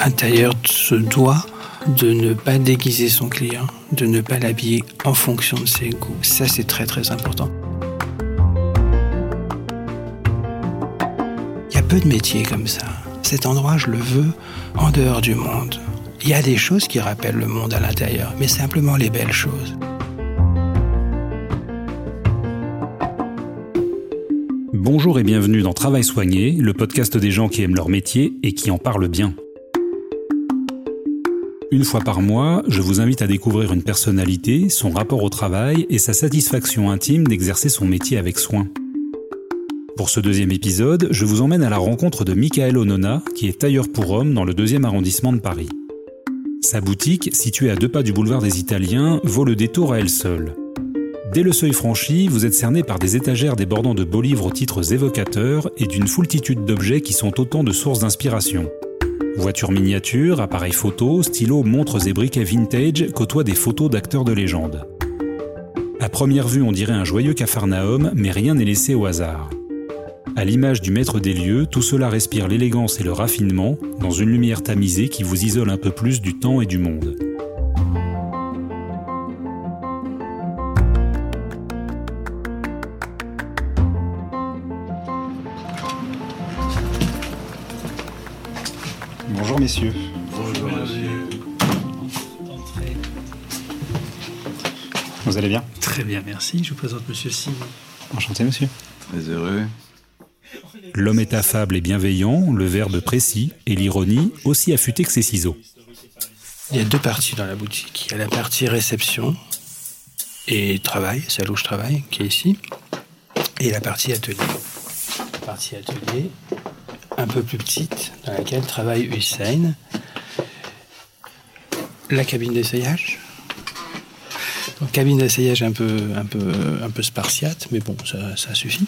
Un tailleur se doit de ne pas déguiser son client, de ne pas l'habiller en fonction de ses goûts. Ça, c'est très très important. Il y a peu de métiers comme ça. Cet endroit, je le veux en dehors du monde. Il y a des choses qui rappellent le monde à l'intérieur, mais simplement les belles choses. Bonjour et bienvenue dans Travail soigné, le podcast des gens qui aiment leur métier et qui en parlent bien. Une fois par mois, je vous invite à découvrir une personnalité, son rapport au travail et sa satisfaction intime d'exercer son métier avec soin. Pour ce deuxième épisode, je vous emmène à la rencontre de Michael Onona, qui est tailleur pour hommes dans le deuxième arrondissement de Paris. Sa boutique, située à deux pas du boulevard des Italiens, vaut le détour à elle seule. Dès le seuil franchi, vous êtes cerné par des étagères débordant de beaux livres aux titres évocateurs et d'une foultitude d'objets qui sont autant de sources d'inspiration. Voitures miniatures, appareils photos, stylos, montres et briquets vintage côtoient des photos d'acteurs de légende. À première vue, on dirait un joyeux capharnaüm, mais rien n'est laissé au hasard. À l'image du maître des lieux, tout cela respire l'élégance et le raffinement, dans une lumière tamisée qui vous isole un peu plus du temps et du monde. Bonjour messieurs. Bonjour, Vous allez bien Très bien, merci. Je vous présente Monsieur Simon. Enchanté monsieur. Très heureux. L'homme est affable et bienveillant, le verbe précis et l'ironie aussi affûtée que ses ciseaux. Il y a deux parties dans la boutique. Il y a la partie réception et travail, celle où je travaille, qui est ici, et la partie atelier. La partie atelier, un peu plus petite, dans laquelle travaille Hussein. La cabine d'essayage. Cabine d'essayage un peu, un, peu, un peu spartiate, mais bon, ça, suffit.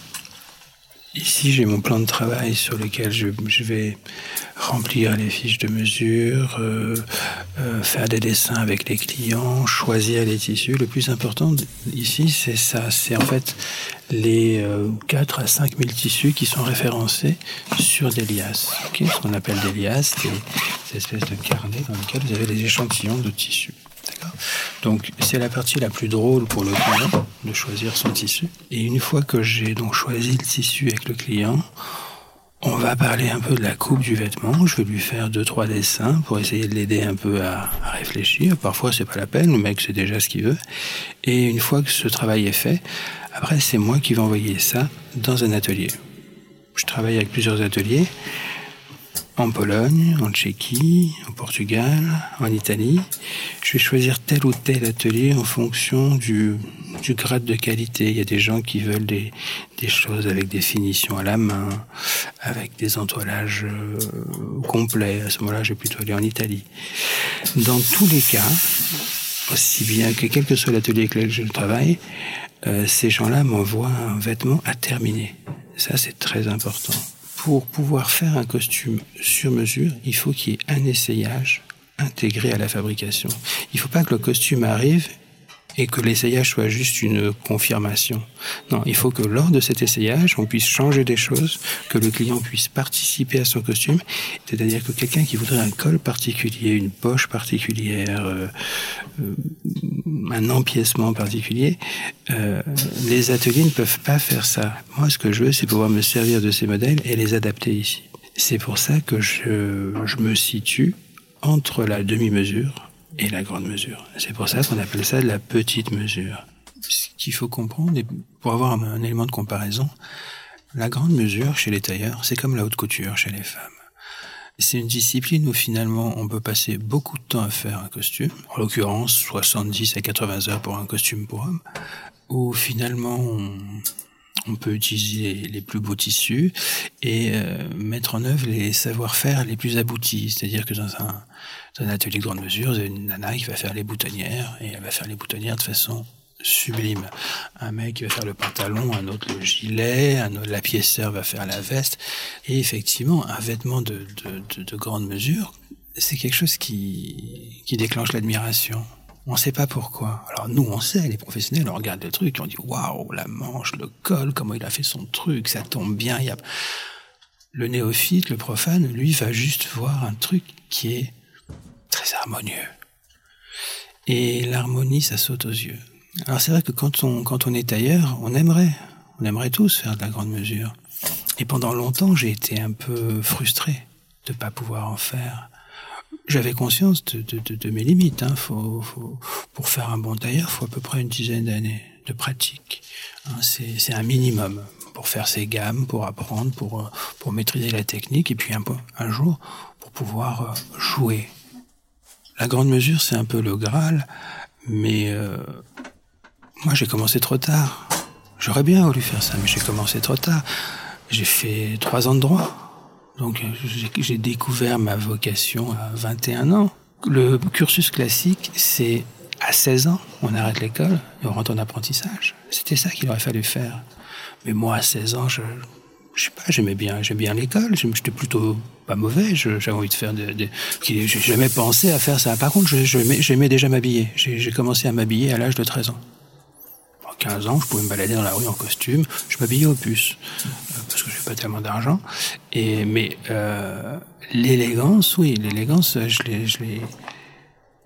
Ici, j'ai mon plan de travail sur lequel je vais remplir les fiches de mesure, euh, euh, faire des dessins avec les clients, choisir les tissus. Le plus important ici, c'est ça. C'est en fait les euh, 4 à 5 000 tissus qui sont référencés sur des liasses. Ce qu'on appelle des liasses, des, des espèces de carnets dans lesquels vous avez des échantillons de tissus. Donc, c'est la partie la plus drôle pour le client de choisir son tissu. Et une fois que j'ai donc choisi le tissu avec le client, on va parler un peu de la coupe du vêtement. Je vais lui faire deux, trois dessins pour essayer de l'aider un peu à, réfléchir. Parfois, c'est pas la peine. Le mec sait déjà ce qu'il veut. Et une fois que ce travail est fait, après, c'est moi qui vais envoyer ça dans un atelier. Je travaille avec plusieurs ateliers. En Pologne, en Tchéquie, au Portugal, en Italie. Je vais choisir tel ou tel atelier en fonction du, du grade de qualité. Il y a des gens qui veulent des, des choses avec des finitions à la main, avec des entoilages euh, complets. À ce moment-là, je vais plutôt aller en Italie. Dans tous les cas, aussi bien que quel que soit l'atelier avec lequel je travaille, euh, ces gens-là m'envoient un vêtement à terminer. Ça, c'est très important. Pour pouvoir faire un costume sur mesure, il faut qu'il y ait un essayage intégré à la fabrication. Il ne faut pas que le costume arrive et que l'essayage soit juste une confirmation. Non, il faut que lors de cet essayage, on puisse changer des choses, que le client puisse participer à son costume. C'est-à-dire que quelqu'un qui voudrait un col particulier, une poche particulière, euh, euh, un empiècement particulier, euh, les ateliers ne peuvent pas faire ça. Moi, ce que je veux, c'est pouvoir me servir de ces modèles et les adapter ici. C'est pour ça que je, je me situe entre la demi-mesure et la grande mesure. C'est pour ça qu'on appelle ça de la petite mesure. Ce qu'il faut comprendre, et pour avoir un, élément de comparaison, la grande mesure chez les tailleurs, c'est comme la haute couture chez les femmes. C'est une discipline où finalement on peut passer beaucoup de temps à faire un costume, en l'occurrence 70 à 80 heures pour un costume pour homme, où finalement on, peut utiliser les, les plus beaux tissus et euh, mettre en œuvre les savoir-faire les plus aboutis. C'est-à-dire que dans un, dans un atelier de grande mesure, vous une nana qui va faire les boutonnières et elle va faire les boutonnières de façon sublime. Un mec qui va faire le pantalon, un autre le gilet, un autre la pièceur va faire la veste. Et effectivement, un vêtement de, de, de, de grande mesure, c'est quelque chose qui, qui déclenche l'admiration. On ne sait pas pourquoi. Alors nous, on sait, les professionnels, on regarde le truc, on dit waouh, la manche, le col, comment il a fait son truc, ça tombe bien. Y a... Le néophyte, le profane, lui, va juste voir un truc qui est harmonieux. Et l'harmonie, ça saute aux yeux. Alors c'est vrai que quand on, quand on est tailleur, on aimerait, on aimerait tous faire de la grande mesure. Et pendant longtemps, j'ai été un peu frustré de pas pouvoir en faire. J'avais conscience de, de, mes limites. Hein. Faut, faut, pour faire un bon tailleur, faut à peu près une dizaine d'années de pratique. Hein. C'est un minimum pour faire ses gammes, pour apprendre, pour, pour maîtriser la technique, et puis un, un jour pour pouvoir euh, jouer. La grande mesure, c'est un peu le Graal, mais euh, moi j'ai commencé trop tard. J'aurais bien voulu faire ça, mais j'ai commencé trop tard. J'ai fait trois ans de droit. Donc j'ai découvert ma vocation à 21 ans. Le cursus classique, c'est à 16 ans, on arrête l'école et on rentre en apprentissage. C'était ça qu'il aurait fallu faire. Mais moi, à 16 ans, je, je sais pas, j'aimais bien, j'aimais bien l'école. J'étais plutôt pas mauvais. J'avais envie de faire des, de, j'ai jamais pensé à faire ça. Par contre, j'aimais déjà m'habiller. J'ai commencé à m'habiller à l'âge de 13 ans. 15 ans, je pouvais me balader dans la rue en costume. Je m'habillais au puce euh, parce que j'ai pas tellement d'argent. Et mais euh, l'élégance, oui, l'élégance, je je l'ai,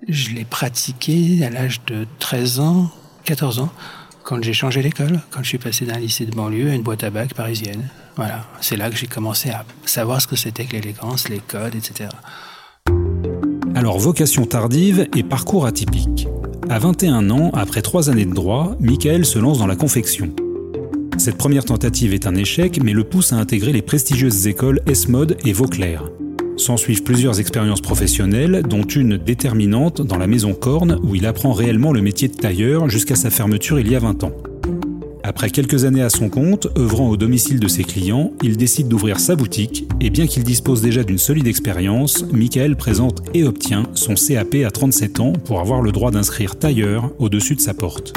je l'ai pratiquée à l'âge de 13 ans, 14 ans, quand j'ai changé l'école, quand je suis passé d'un lycée de banlieue à une boîte à bac parisienne. Voilà, c'est là que j'ai commencé à savoir ce que c'était que l'élégance, les codes, etc. Alors, vocation tardive et parcours atypique. À 21 ans, après trois années de droit, Michael se lance dans la confection. Cette première tentative est un échec, mais le pousse à intégrer les prestigieuses écoles Esmod et Vauclair. S'en suivent plusieurs expériences professionnelles, dont une déterminante dans la maison Corne, où il apprend réellement le métier de tailleur jusqu'à sa fermeture il y a 20 ans. Après quelques années à son compte, œuvrant au domicile de ses clients, il décide d'ouvrir sa boutique et bien qu'il dispose déjà d'une solide expérience, Michael présente et obtient son CAP à 37 ans pour avoir le droit d'inscrire tailleur au-dessus de sa porte.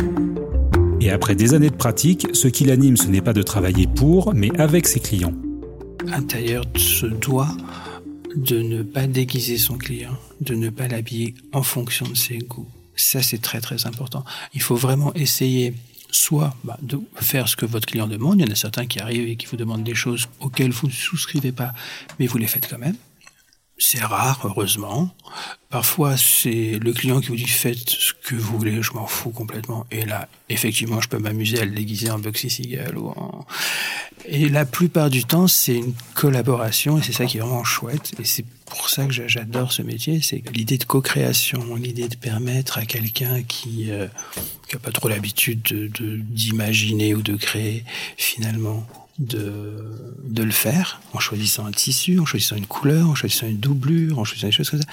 Et après des années de pratique, ce qui l'anime ce n'est pas de travailler pour, mais avec ses clients. Un tailleur se doit de ne pas déguiser son client, de ne pas l'habiller en fonction de ses goûts. Ça, c'est très très important. Il faut vraiment essayer soit bah, de faire ce que votre client demande. Il y en a certains qui arrivent et qui vous demandent des choses auxquelles vous ne souscrivez pas, mais vous les faites quand même. C'est rare, heureusement. Parfois, c'est le client qui vous dit faites ce que vous voulez, je m'en fous complètement. Et là, effectivement, je peux m'amuser à le déguiser en Bugsy Siegel ou en... Et la plupart du temps, c'est une collaboration et c'est ça qui est vraiment chouette. Et c'est pour ça que j'adore ce métier, c'est l'idée de co-création, l'idée de permettre à quelqu'un qui euh, n'a pas trop l'habitude d'imaginer de, ou de créer, finalement, de, de le faire en choisissant un tissu, en choisissant une couleur, en choisissant une doublure, en choisissant des choses comme ça.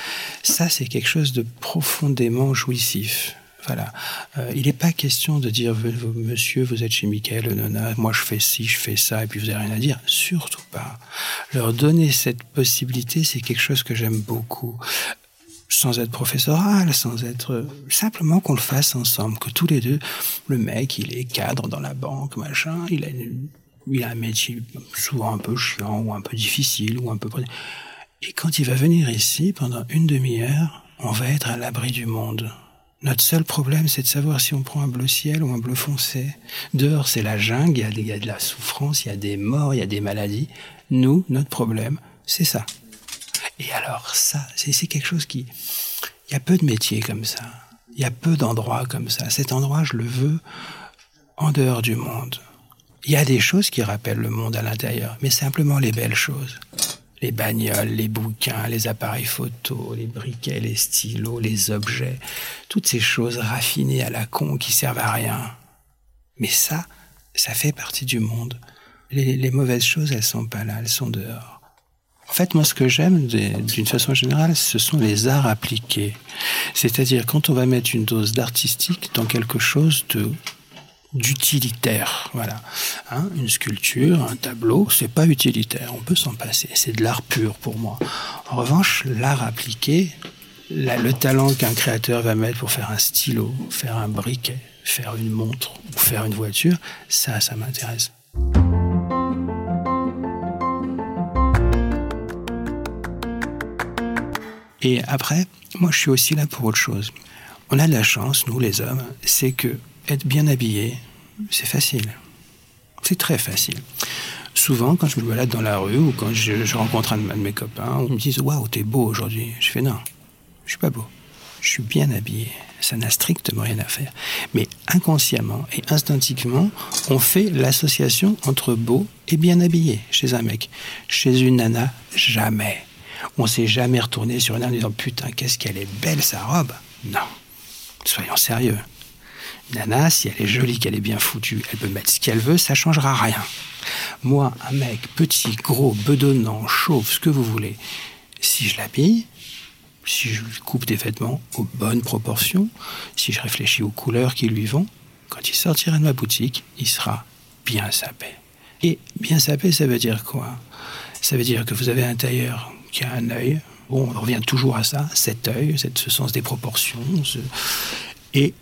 Ça, c'est quelque chose de profondément jouissif. Euh, il n'est pas question de dire, monsieur, vous êtes chez Michael, nona, moi je fais ci, je fais ça, et puis vous n'avez rien à dire. Surtout pas. Leur donner cette possibilité, c'est quelque chose que j'aime beaucoup sans être professoral, sans être simplement qu'on le fasse ensemble, que tous les deux, le mec, il est cadre dans la banque, machin, il a il a un métier souvent un peu chiant ou un peu difficile ou un peu... Et quand il va venir ici, pendant une demi-heure, on va être à l'abri du monde. Notre seul problème, c'est de savoir si on prend un bleu ciel ou un bleu foncé. Dehors, c'est la jungle, il y, a, de la souffrance, il y a des morts, il y a des maladies. Nous, notre problème, c'est ça. Et alors ça, c'est quelque chose qui... Il y a peu de métiers comme ça. Il y a peu d'endroits comme ça. Cet endroit, je le veux en dehors du monde. Il y a des choses qui rappellent le monde à l'intérieur, mais simplement les belles choses. Les bagnoles, les bouquins, les appareils photos, les briquets, les stylos, les objets, toutes ces choses raffinées à la con qui servent à rien. Mais ça, ça fait partie du monde. Les, mauvaises choses, elles sont pas là, elles sont dehors. En fait, moi, ce que j'aime, d'une façon générale, ce sont les arts appliqués. C'est-à-dire quand on va mettre une dose d'artistique dans quelque chose de d'utilitaire. Voilà. Hein, une sculpture, un tableau, c'est pas utilitaire. On peut s'en passer. C'est de l'art pur pour moi. En revanche, l'art appliqué, le talent qu'un créateur va mettre pour faire un stylo, faire un briquet, faire une montre ou faire une voiture, ça, ça m'intéresse. Et après, moi, je suis aussi là pour autre chose. On a de la chance, nous les hommes, c'est que être bien habillé, c'est facile. C'est très facile. souvent, quand je me balade dans la rue ou quand je, rencontre un de mes copains, ils me disent Waouh, t'es beau aujourd'hui. Je fais Non, je suis pas beau. Je suis bien habillé. Ça n'a strictement rien à faire. Mais inconsciemment et instinctivement, on fait l'association entre beau et bien habillé chez un mec. Chez une nana, jamais. On s'est jamais retourné sur une nana en disant Putain, qu'est-ce qu'elle est belle sa robe. Non. Soyons sérieux. Nana, si elle est jolie, qu'elle est bien foutue, elle peut mettre ce qu'elle veut, ça changera rien. Moi, un mec petit, gros, bedonnant, chauve, ce que vous voulez, si je l'habille, si je lui coupe des vêtements aux bonnes proportions, si je réfléchis aux couleurs qui lui vont, quand il sortira de ma boutique, il sera bien sapé. Et bien sapé, ça veut dire quoi? Ça veut dire que vous avez un tailleur qui a un œil. Bon, on revient toujours à ça, cet œil, ce sens des proportions. Et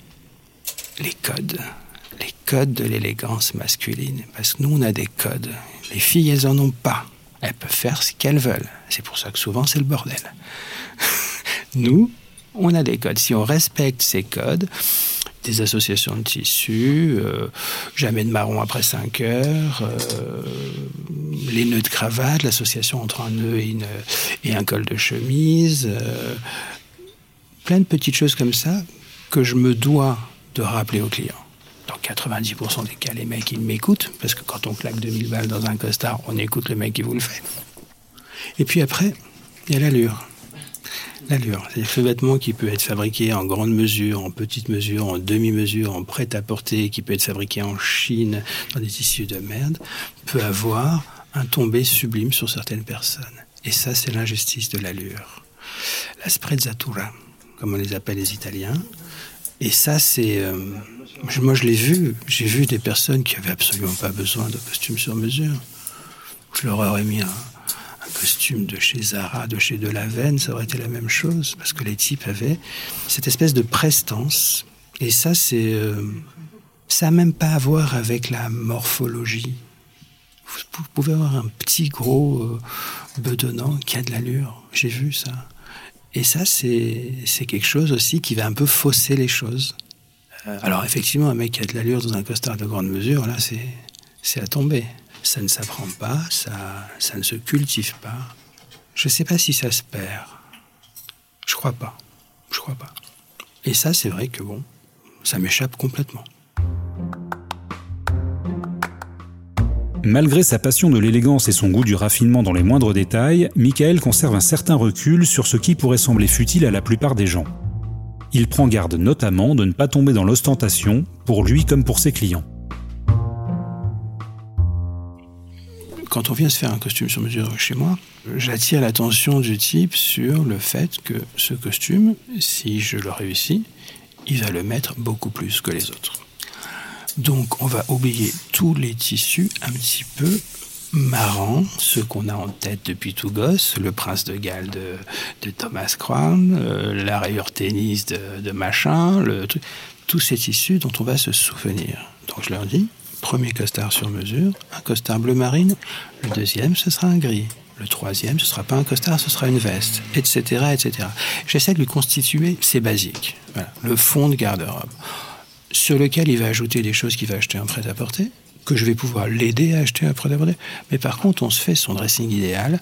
les codes, les codes de l'élégance masculine. Parce que nous, on a des codes. Les filles, elles en ont pas. Elles peuvent faire ce qu'elles veulent. C'est pour ça que souvent, c'est le bordel. nous, on a des codes. Si on respecte ces codes, des associations de tissus, euh, jamais de marron après 5 heures, euh, les nœuds de cravate, l'association entre un nœud et, un col de chemise, euh, plein de petites choses comme ça que je me dois de rappeler au client. Dans 90% des cas, les mecs, ils m'écoutent, parce que quand on claque 2000 balles dans un costard, on écoute le mec qui vous le fait. Et puis après, il y a l'allure. L'allure, c'est le vêtement qui peut être fabriqué en grande mesure, en petite mesure, en demi-mesure, en prêt-à-porter, qui peut être fabriqué en Chine, dans des tissus de merde, peut avoir un tombé sublime sur certaines personnes. Et ça, c'est l'injustice de l'allure. La sprezzatura, comme on les appelle les Italiens, et ça, c'est. Euh, moi, je l'ai vu. J'ai vu des personnes qui avaient absolument pas besoin de costume sur mesure. Je leur aurais mis un, costume de chez Zara, de chez Delaven, ça aurait été la même chose, parce que les types avaient cette espèce de prestance. Et ça, c'est. Euh, ça n'a même pas à voir avec la morphologie. Vous pouvez avoir un petit gros euh, bedonnant qui a de l'allure. J'ai vu ça. Et ça, c'est quelque chose aussi qui va un peu fausser les choses. Euh, alors effectivement, un mec qui a de l'allure dans un costard de grande mesure, là, c'est à tomber. Ça ne s'apprend pas, ça, ça ne se cultive pas. Je ne sais pas si ça se perd. Je crois pas. Je crois pas. Et ça, c'est vrai que bon, ça m'échappe complètement. Malgré sa passion de l'élégance et son goût du raffinement dans les moindres détails, Michael conserve un certain recul sur ce qui pourrait sembler futile à la plupart des gens. Il prend garde notamment de ne pas tomber dans l'ostentation, pour lui comme pour ses clients. Quand on vient se faire un costume sur mesure chez moi, j'attire l'attention du type sur le fait que ce costume, si je le réussis, il va le mettre beaucoup plus que les autres. Donc on va oublier tous les tissus un petit peu marrants, ceux qu'on a en tête depuis tout gosse, le prince de Galles de, Thomas Crown, euh, la rayure tennis de, machin, le, tous ces tissus dont on va se souvenir. Donc je leur dis, premier costard sur mesure, un costard bleu marine, le deuxième ce sera un gris. Le troisième, ce ne sera pas un costard, ce sera une veste, etc. etc. J'essaie de lui constituer ses basiques, le fond de garde-robe sur lequel il va ajouter des choses qu'il va acheter en prêt-à-porter, que je vais pouvoir l'aider à acheter un prêt-à-porter. Mais par contre, on se fait son dressing idéal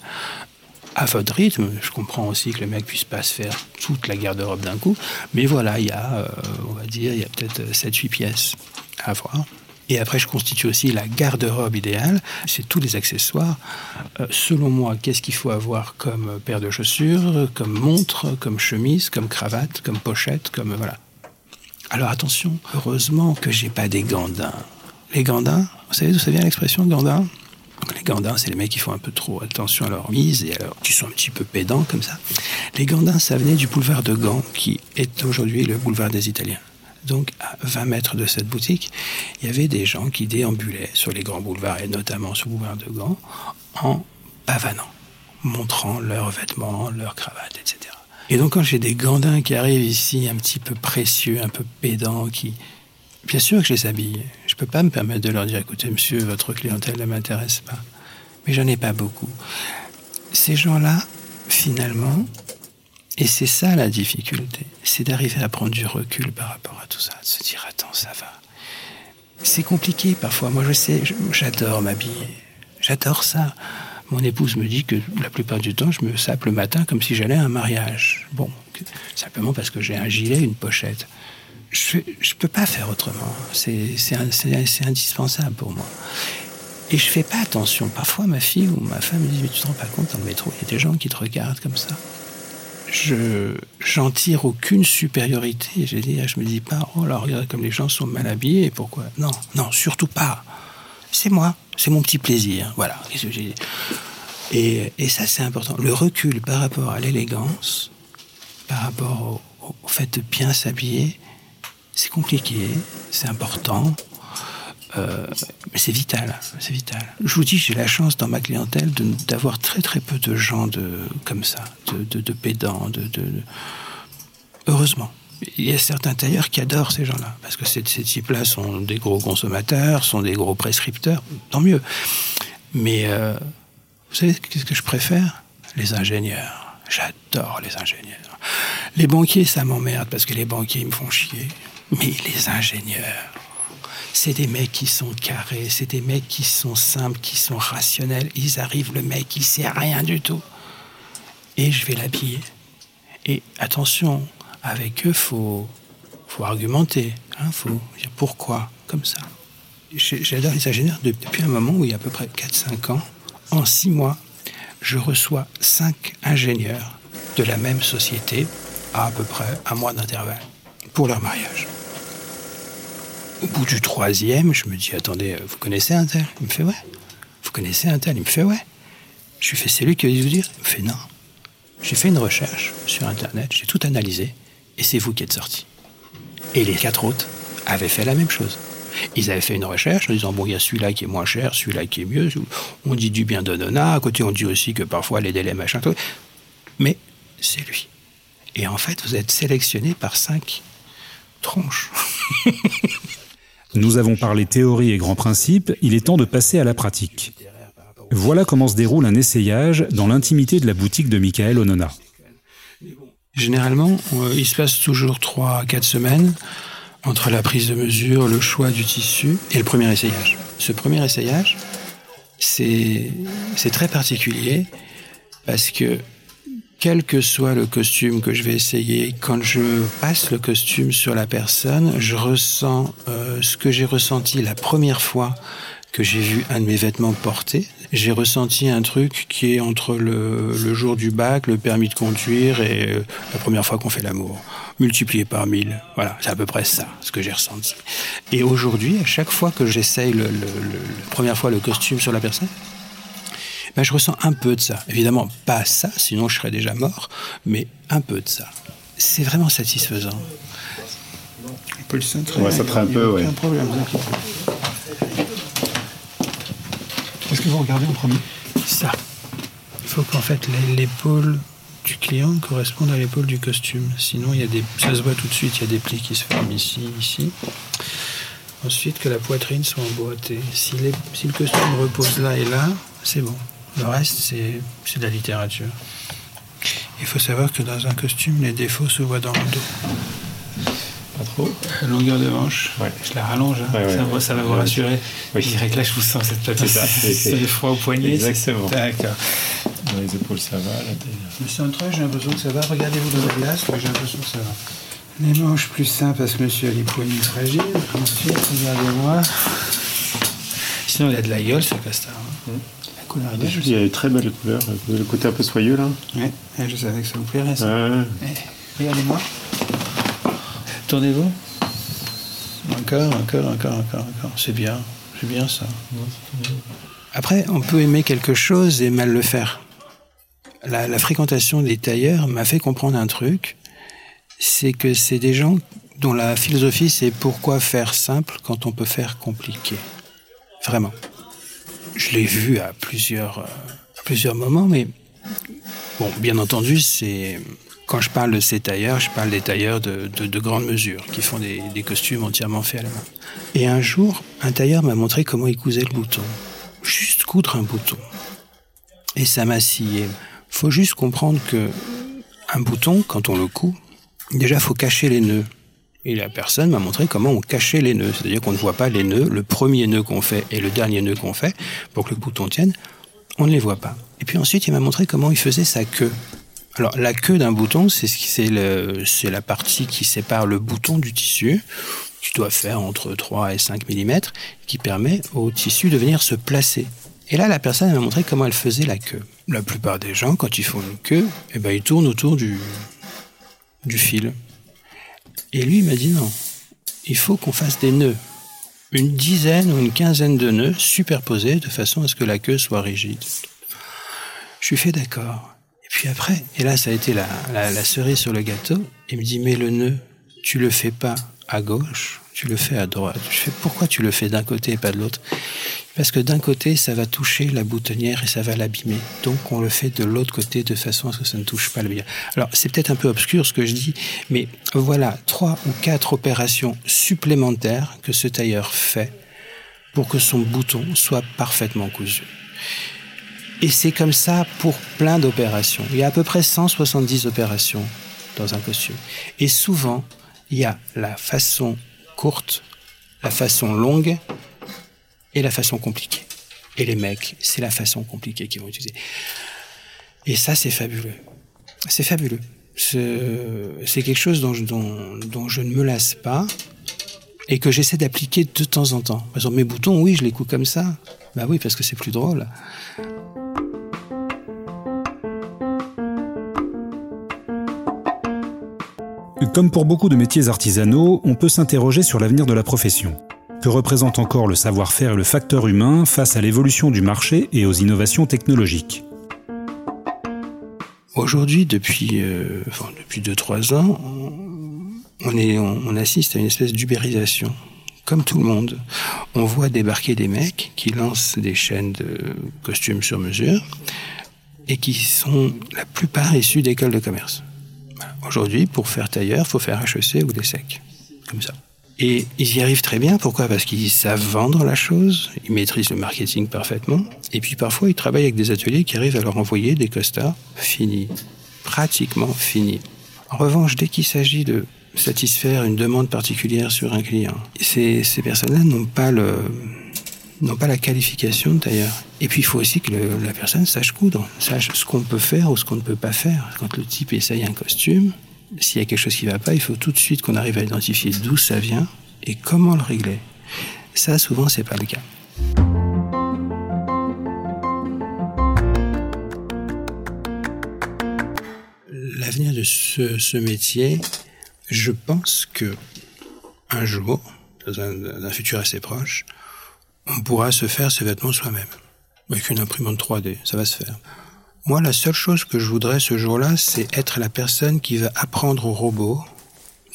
à votre rythme. Je comprends aussi que le mec puisse pas se faire toute la garde-robe d'un coup. Mais voilà, il y a, euh, on va dire, il y a peut-être 7-8 pièces à avoir. Et après, je constitue aussi la garde-robe idéale. C'est tous les accessoires. Euh, selon moi, qu'est-ce qu'il faut avoir comme paire de chaussures, comme montre, comme chemise, comme cravate, comme pochette, comme voilà. Alors attention, heureusement que j'ai pas des gandins. Les gandins, vous savez d'où ça vient l'expression gandin? Les gandins, c'est les mecs qui font un peu trop attention à leur mise et alors qui sont un petit peu pédants comme ça. Les gandins, ça venait du boulevard de Gand, qui est aujourd'hui le boulevard des Italiens. Donc, à 20 mètres de cette boutique, il y avait des gens qui déambulaient sur les grands boulevards, et notamment sur le boulevard de Gand, en pavanant, montrant leurs vêtements, leurs cravates, etc. Et donc quand j'ai des gandins qui arrivent ici, un petit peu précieux, un peu pédants, qui... Bien sûr que je les habille. Je ne peux pas me permettre de leur dire, écoutez monsieur, votre clientèle ne m'intéresse pas. Mais j'en ai pas beaucoup. Ces gens-là, finalement, et c'est ça la difficulté, c'est d'arriver à prendre du recul par rapport à tout ça, de se dire, attends, ça va. C'est compliqué parfois. Moi, je sais, j'adore m'habiller. J'adore ça. Mon épouse me dit que la plupart du temps, je me sape le matin comme si j'allais à un mariage. Bon, simplement parce que j'ai un gilet, une pochette. Je ne peux pas faire autrement. C'est indispensable pour moi. Et je fais pas attention. Parfois, ma fille ou ma femme me dit, mais tu te rends pas compte, dans le métro, il y a des gens qui te regardent comme ça. Je j'en tire aucune supériorité. Je, dis, je me dis pas, oh là, regarde comme les gens sont mal habillés, pourquoi? Non, non, surtout pas. C'est moi, c'est mon petit plaisir. Voilà. Et, et ça, c'est important. Le recul par rapport à l'élégance, par rapport au, fait de bien s'habiller, c'est compliqué, c'est important. Euh, mais c'est vital, c'est vital. Je vous dis, j'ai la chance dans ma clientèle d'avoir très très peu de gens de, comme ça, de, de, pédants, de, Heureusement. Il y a certains tailleurs qui adorent ces gens-là, parce que ces, types-là sont des gros consommateurs, sont des gros prescripteurs, tant mieux. Mais euh, vous savez qu'est-ce que je préfère? Les ingénieurs. J'adore les ingénieurs. Les banquiers, ça m'emmerde, parce que les banquiers, ils me font chier. Mais les ingénieurs, c'est des mecs qui sont carrés, c'est des mecs qui sont simples, qui sont rationnels. Ils arrivent, le mec, il sait rien du tout. Et je vais l'habiller. Et attention, avec eux, faut, faut argumenter. Hein, faut dire pourquoi, comme ça. J'adore les ingénieurs depuis un moment où il y a à peu près 4-5 ans. En 6 mois, je reçois 5 ingénieurs de la même société à à peu près un mois d'intervalle pour leur mariage. Au bout du troisième, je me dis, attendez, vous connaissez un tel Il me fait, ouais. Vous connaissez un tel Il me fait, ouais. Je lui fais, c'est lui qui va vous dire? Il me fait, non. J'ai fait une recherche sur Internet, j'ai tout analysé, et c'est vous qui êtes sorti. Et les quatre autres avaient fait la même chose. Ils avaient fait une recherche en disant, bon, il y a celui-là qui est moins cher, celui-là qui est mieux. On dit du bien de Nona, à côté on dit aussi que parfois les délais, machin. Mais c'est lui. Et en fait, vous êtes sélectionné par cinq tronches. Nous avons parlé théorie et grands principes, il est temps de passer à la pratique. Voilà comment se déroule un essayage dans l'intimité de la boutique de Michael Onona. Généralement, euh, il se passe toujours 3 4 semaines entre la prise de mesure, le choix du tissu et le premier essayage. Ce premier essayage, c'est très particulier parce que quel que soit le costume que je vais essayer, quand je passe le costume sur la personne, je ressens euh, ce que j'ai ressenti la première fois que j'ai vu un de mes vêtements portés. J'ai ressenti un truc qui est entre le, le, jour du bac, le permis de conduire et euh, la première fois qu'on fait l'amour. Multiplié par mille. Voilà, c'est à peu près ça, ce que j'ai ressenti. Et aujourd'hui, à chaque fois que j'essaye le, le, le, la première fois le costume sur la personne, ben, je ressens un peu de ça. Évidemment, pas ça, sinon je serais déjà mort, mais un peu de ça. C'est vraiment satisfaisant. On peut le centrer. Ouais, ça traîne un peu, ouais. Aucun problème, Vous regardez en premier Ça. Il faut qu'en fait l'épaule du client corresponde à l'épaule du costume. Sinon, il y a des, ça se voit tout de suite, il y a des plis qui se forment ici, ici. Ensuite, que la poitrine soit emboîtée. Si, les, si le costume repose là et là, c'est bon. Le reste, c'est de la littérature. Il faut savoir que dans un costume, les défauts se voient dans le dos. Pas trop. La longueur de manche, ouais. je la rallonge, hein. ouais, ouais, ça, va, ça, va vous rassurer. Oui. Je dirais que là, je vous sens cette patate. C'est froid au poignet. Exactement. D'accord. Dans les épaules, ça va. Là, le centre, j'ai l'impression que ça va. Regardez-vous dans la glace, j'ai l'impression que ça va. Les manches plus simples parce que monsieur a les poignets fragiles. Ensuite, regardez-moi. Sinon, il a de la gueule, ce castard. Hein. Mmh. Il y a une très belle couleur, le côté un peu soyeux là? Ouais, je savais que ça vous plairait ça. Ouais. Regardez-moi. Tournez-vous? Encore, encore, encore, encore, encore. C'est bien, c'est bien ça. Après, on peut aimer quelque chose et mal le faire. La, la fréquentation des tailleurs m'a fait comprendre un truc, c'est que c'est des gens dont la philosophie c'est pourquoi faire simple quand on peut faire compliqué. Vraiment je l'ai vu à plusieurs, euh, à plusieurs moments, mais bon, bien entendu, c'est quand je parle de ces tailleurs, je parle des tailleurs de, de, de grande mesure, qui font des, des, costumes entièrement faits à la main. Et un jour, un tailleur m'a montré comment il cousait le bouton. Juste coudre un bouton. Et ça m'a scié. Faut juste comprendre que un bouton, quand on le coud, déjà faut cacher les nœuds. Et la personne m'a montré comment on cachait les nœuds. C'est-à-dire qu'on ne voit pas les nœuds, le premier nœud qu'on fait et le dernier nœud qu'on fait, pour que le bouton tienne, on ne les voit pas. Et puis ensuite, il m'a montré comment il faisait sa queue. Alors, la queue d'un bouton, c'est c'est la partie qui sépare le bouton du tissu, qui doit faire entre 3 et 5 mm, qui permet au tissu de venir se placer. Et là, la personne m'a montré comment elle faisait la queue. La plupart des gens, quand ils font une queue, eh ben, ils tournent autour du, du fil. Et lui, il m'a dit non, il faut qu'on fasse des nœuds. Une dizaine ou une quinzaine de nœuds superposés de façon à ce que la queue soit rigide. Je suis fait d'accord. Puis après, et là, ça a été la, la cerise sur le gâteau, il me dit, mais le nœud, tu le fais pas à gauche, tu le fais à droite. Je fais, pourquoi tu le fais d'un côté et pas de l'autre? Parce que d'un côté, ça va toucher la boutonnière et ça va l'abîmer. Donc on le fait de l'autre côté de façon à ce que ça ne touche pas le bien. Alors c'est peut-être un peu obscur ce que je dis, mais voilà trois ou quatre opérations supplémentaires que ce tailleur fait pour que son bouton soit parfaitement cousu. Et c'est comme ça pour plein d'opérations. Il y a à peu près 170 opérations dans un costume. Et souvent, il y a la façon courte, la façon longue et la façon compliquée. Et les mecs, c'est la façon compliquée qu'ils vont utiliser. Et ça, c'est fabuleux. C'est fabuleux. C'est quelque chose dont je, ne me lasse pas et que j'essaie d'appliquer de temps en temps. Par exemple, mes boutons, oui, je les couds comme ça. Bah oui, parce que c'est plus drôle. Comme pour beaucoup de métiers artisanaux, on peut s'interroger sur l'avenir de la profession. Que représente encore le savoir-faire et le facteur humain face à l'évolution du marché et aux innovations technologiques? Aujourd'hui, depuis, euh, enfin, depuis 2-3 ans, on, on, assiste à une espèce d'ubérisation. Comme tout le monde, on voit débarquer des mecs qui lancent des chaînes de costumes sur mesure et qui sont la plupart issus d'écoles de commerce. Aujourd'hui, pour faire tailleur, faut faire HEC ou des secs. Comme ça. Et ils y arrivent très bien. Pourquoi? Parce qu'ils savent vendre la chose, ils maîtrisent le marketing parfaitement. Et puis parfois, ils travaillent avec des ateliers qui arrivent à leur envoyer des costards finis, pratiquement finis. En revanche, dès qu'il s'agit de satisfaire une demande particulière sur un client, ces personnes-là n'ont pas le, n'ont pas la qualification de tailleur. Et puis il faut aussi que la personne sache coudre, sache ce qu'on peut faire ou ce qu'on ne peut pas faire. Quand le type essaye un costume, s'il y a quelque chose qui ne va pas, il faut tout de suite qu'on arrive à identifier d'où ça vient et comment le régler. Ça, souvent, c'est pas le cas. L'avenir de ce, ce, métier, je pense que un jour, dans un futur assez proche, on pourra se faire ses vêtements soi-même. Avec une imprimante 3D, ça va se faire. Moi, la seule chose que je voudrais ce jour-là, c'est être la personne qui va apprendre au robot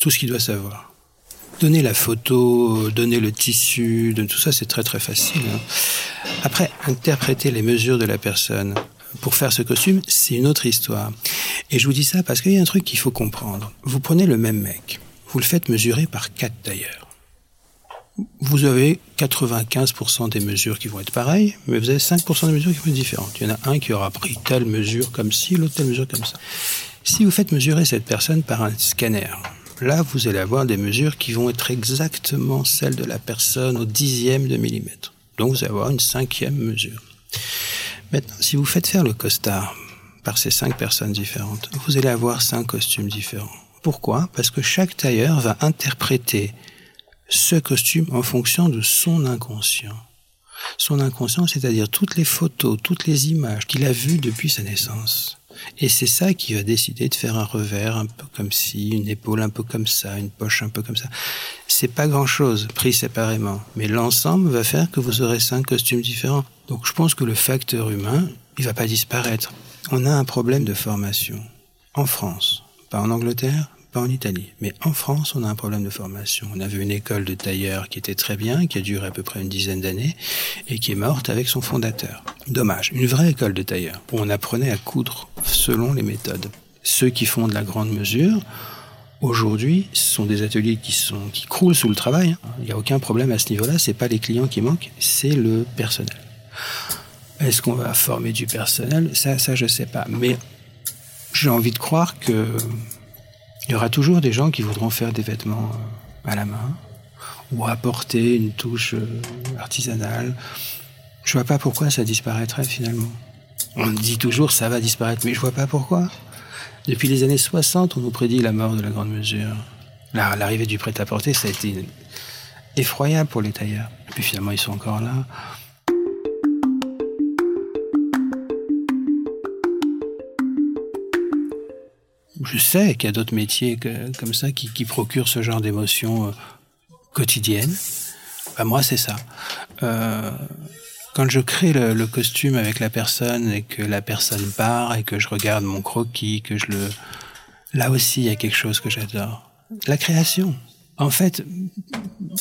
tout ce qu'il doit savoir. Donner la photo, donner le tissu, tout ça, c'est très très facile. Hein. Après, interpréter les mesures de la personne pour faire ce costume, c'est une autre histoire. Et je vous dis ça parce qu'il y a un truc qu'il faut comprendre. Vous prenez le même mec, vous le faites mesurer par quatre tailleurs vous avez 95% des mesures qui vont être pareilles, mais vous avez 5% des mesures qui vont être différentes. Il y en a un qui aura pris telle mesure comme ci, l'autre telle mesure comme ça. Si vous faites mesurer cette personne par un scanner, là, vous allez avoir des mesures qui vont être exactement celles de la personne au dixième de millimètre. Donc, vous allez avoir une cinquième mesure. Maintenant, si vous faites faire le costard par ces cinq personnes différentes, vous allez avoir cinq costumes différents. Pourquoi? Parce que chaque tailleur va interpréter ce costume en fonction de son inconscient. Son inconscient, c'est-à-dire toutes les photos, toutes les images qu'il a vues depuis sa naissance. Et c'est ça qui va décider de faire un revers un peu comme ci, une épaule un peu comme ça, une poche un peu comme ça. C'est pas grand chose pris séparément, mais l'ensemble va faire que vous aurez cinq costumes différents. Donc je pense que le facteur humain, il va pas disparaître. On a un problème de formation. En France, pas en Angleterre, en Italie. Mais en France, on a un problème de formation. On avait une école de tailleur qui était très bien, qui a duré à peu près une dizaine d'années, et qui est morte avec son fondateur. Dommage. Une vraie école de tailleur, où on apprenait à coudre selon les méthodes. Ceux qui font de la grande mesure, Aujourd'hui, ce sont des ateliers qui qui croulent sous le travail. Hein. Il n'y a aucun problème à ce niveau-là. C'est pas les clients qui manquent, c'est le personnel. Est-ce qu'on va former du personnel? Ça, ça, je sais pas. Mais j'ai envie de croire que Il y aura toujours des gens qui voudront faire des vêtements euh, à la main ou apporter une touche euh, artisanale. Je vois pas pourquoi ça disparaîtrait finalement. On dit toujours ça va disparaître, mais je vois pas pourquoi. Depuis les années 60, on nous prédit la mort de la grande mesure. L'arrivée du prêt-à-porter, ça a été effroyable pour les tailleurs. Et puis finalement, ils sont encore là. Je sais qu'il y a d'autres métiers comme ça qui, procurent ce genre d'émotions euh, quotidiennes. Ben, moi, c'est ça. Euh, quand je crée le, costume avec la personne et que la personne part et que je regarde mon croquis, que je le... Là aussi, il y a quelque chose que j'adore. La création. En fait,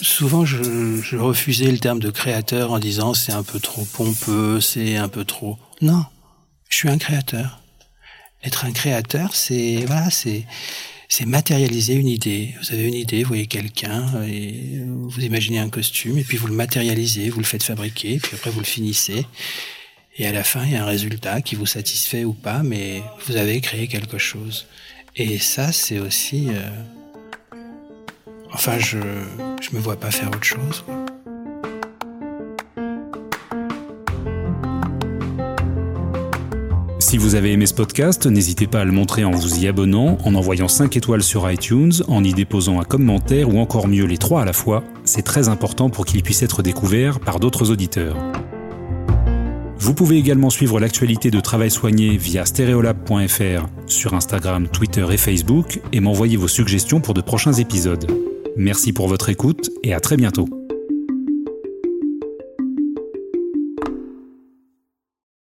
souvent, je, je refusais le terme de créateur en disant c'est un peu trop pompeux, c'est un peu trop... Non, je suis un créateur. Être un créateur, c'est... Voilà, c'est c'est matérialiser une idée. Vous avez une idée, vous voyez quelqu'un, vous imaginez un costume, et puis vous le matérialisez, vous le faites fabriquer, puis après vous le finissez. Et à la fin, il y a un résultat qui vous satisfait ou pas, mais vous avez créé quelque chose. Et ça, c'est aussi... Euh, enfin, je je me vois pas faire autre chose. Si vous avez aimé ce podcast, n'hésitez pas à le montrer en vous y abonnant, en envoyant 5 étoiles sur iTunes, en y déposant un commentaire ou encore mieux les trois à la fois. C'est très important pour qu'il puisse être découvert par d'autres auditeurs. Vous pouvez également suivre l'actualité de Travail Soigné via stereolab.fr sur Instagram, Twitter et Facebook et m'envoyer vos suggestions pour de prochains épisodes. Merci pour votre écoute et à très bientôt.